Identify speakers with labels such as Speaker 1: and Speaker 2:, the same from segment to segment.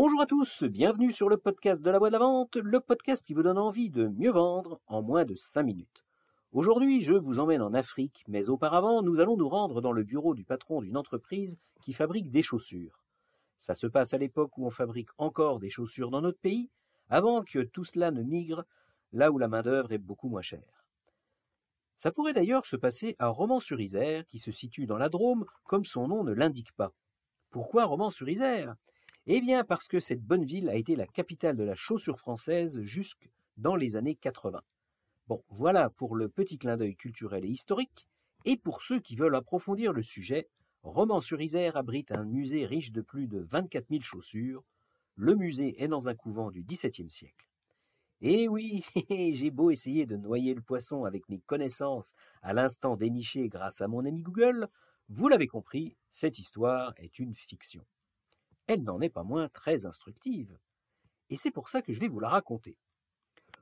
Speaker 1: Bonjour à tous, bienvenue sur le podcast de la voix de la vente, le podcast qui vous donne envie de mieux vendre en moins de 5 minutes. Aujourd'hui, je vous emmène en Afrique, mais auparavant, nous allons nous rendre dans le bureau du patron d'une entreprise qui fabrique des chaussures. Ça se passe à l'époque où on fabrique encore des chaussures dans notre pays, avant que tout cela ne migre là où la main-d'œuvre est beaucoup moins chère. Ça pourrait d'ailleurs se passer à Romans-sur-Isère, qui se situe dans la Drôme, comme son nom ne l'indique pas. Pourquoi Romans-sur-Isère? Eh bien parce que cette bonne ville a été la capitale de la chaussure française jusque dans les années 80. Bon, voilà pour le petit clin d'œil culturel et historique, et pour ceux qui veulent approfondir le sujet, Romans-sur-Isère abrite un musée riche de plus de 24 000 chaussures. Le musée est dans un couvent du XVIIe siècle. Et oui, j'ai beau essayer de noyer le poisson avec mes connaissances à l'instant dénichées grâce à mon ami Google, vous l'avez compris, cette histoire est une fiction. Elle n'en est pas moins très instructive. Et c'est pour ça que je vais vous la raconter.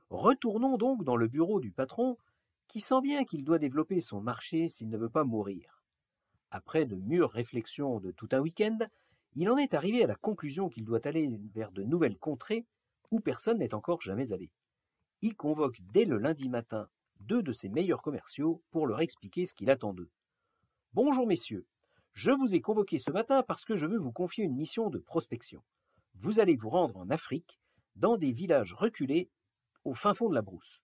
Speaker 1: Retournons donc dans le bureau du patron, qui sent bien qu'il doit développer son marché s'il ne veut pas mourir. Après de mûres réflexions de tout un week-end, il en est arrivé à la conclusion qu'il doit aller vers de nouvelles contrées où personne n'est encore jamais allé. Il convoque dès le lundi matin deux de ses meilleurs commerciaux pour leur expliquer ce qu'il attend d'eux. Bonjour messieurs, je vous ai convoqué ce matin parce que je veux vous confier une mission de prospection. Vous allez vous rendre en Afrique, dans des villages reculés, au fin fond de la brousse.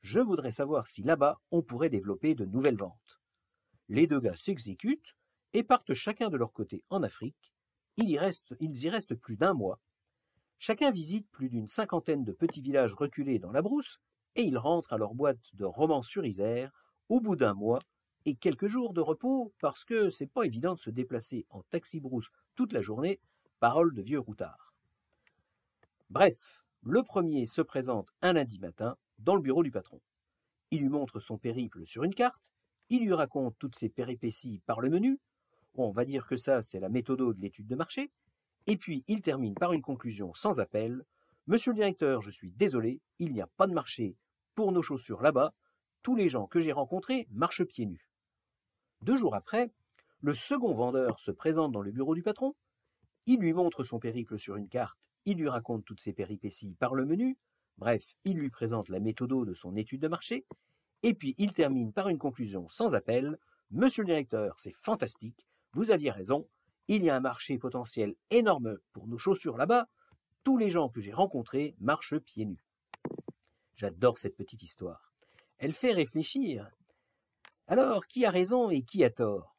Speaker 1: Je voudrais savoir si là-bas on pourrait développer de nouvelles ventes. Les deux gars s'exécutent et partent chacun de leur côté en Afrique. Ils y restent, plus d'un mois. Chacun visite plus d'une cinquantaine de petits villages reculés dans la brousse et ils rentrent à leur boîte de Romans-sur-Isère au bout d'un mois et quelques jours de repos parce que c'est pas évident de se déplacer en taxi-brousse toute la journée, parole de vieux routard. Bref, le premier se présente un lundi matin dans le bureau du patron. Il lui montre son périple sur une carte il lui raconte toutes ses péripéties par le menu. On va dire que ça, c'est la méthode de l'étude de marché. Et puis, il termine par une conclusion sans appel. Monsieur le directeur, je suis désolé, il n'y a pas de marché pour nos chaussures là-bas. Tous les gens que j'ai rencontrés marchent pieds nus. Deux jours après, le second vendeur se présente dans le bureau du patron. Il lui montre son périple sur une carte. Il lui raconte toutes ses péripéties par le menu. Bref, il lui présente la méthode de son étude de marché. Et puis il termine par une conclusion sans appel. Monsieur le directeur, c'est fantastique, vous aviez raison, il y a un marché potentiel énorme pour nos chaussures là-bas, tous les gens que j'ai rencontrés marchent pieds nus. J'adore cette petite histoire. Elle fait réfléchir. Alors, qui a raison et qui a tort?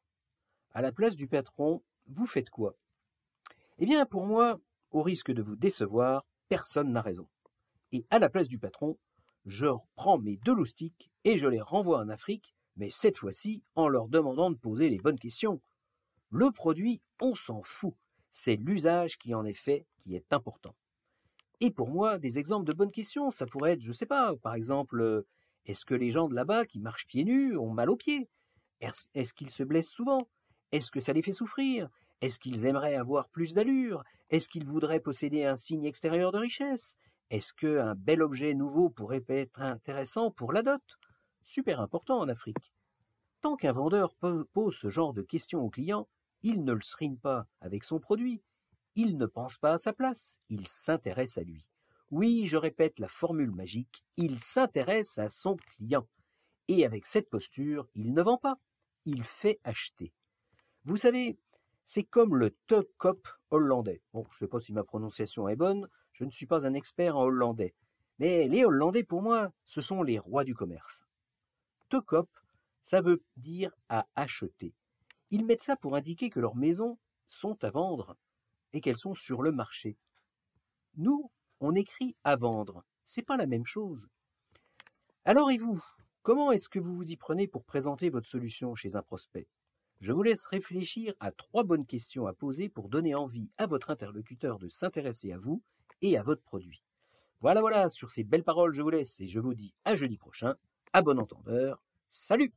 Speaker 1: À la place du patron, vous faites quoi? Eh bien, pour moi, au risque de vous décevoir, personne n'a raison. Et à la place du patron, je reprends mes deux loustiques et je les renvoie en Afrique, mais cette fois-ci en leur demandant de poser les bonnes questions. Le produit, on s'en fout. C'est l'usage qui en est fait qui est important. Et pour moi, des exemples de bonnes questions, ça pourrait être, je sais pas, par exemple, euh, est-ce que les gens de là-bas qui marchent pieds nus ont mal aux pieds? Est-ce qu'ils se blessent souvent? Est-ce que ça les fait souffrir? Est-ce qu'ils aimeraient avoir plus d'allure? Est-ce qu'ils voudraient posséder un signe extérieur de richesse? Est-ce qu'un bel objet nouveau pourrait être intéressant pour la dot? Super important en Afrique. Tant qu'un vendeur pose ce genre de questions au client, il ne le srine pas avec son produit. Il ne pense pas à sa place, il s'intéresse à lui. Oui, je répète la formule magique, il s'intéresse à son client. Et avec cette posture, il ne vend pas, il fait acheter. Vous savez, c'est comme le te cop hollandais. Bon, je ne sais pas si ma prononciation est bonne, je ne suis pas un expert en hollandais. Mais les Hollandais, pour moi, ce sont les rois du commerce. Te ça veut dire à acheter. Ils mettent ça pour indiquer que leurs maisons sont à vendre et qu'elles sont sur le marché. Nous, on écrit à vendre. C'est pas la même chose. Alors et vous, comment est-ce que vous vous y prenez pour présenter votre solution chez un prospect? Je vous laisse réfléchir à trois bonnes questions à poser pour donner envie à votre interlocuteur de s'intéresser à vous et à votre produit. Voilà, voilà, sur ces belles paroles, je vous laisse et je vous dis à jeudi prochain. À bon entendeur. Salut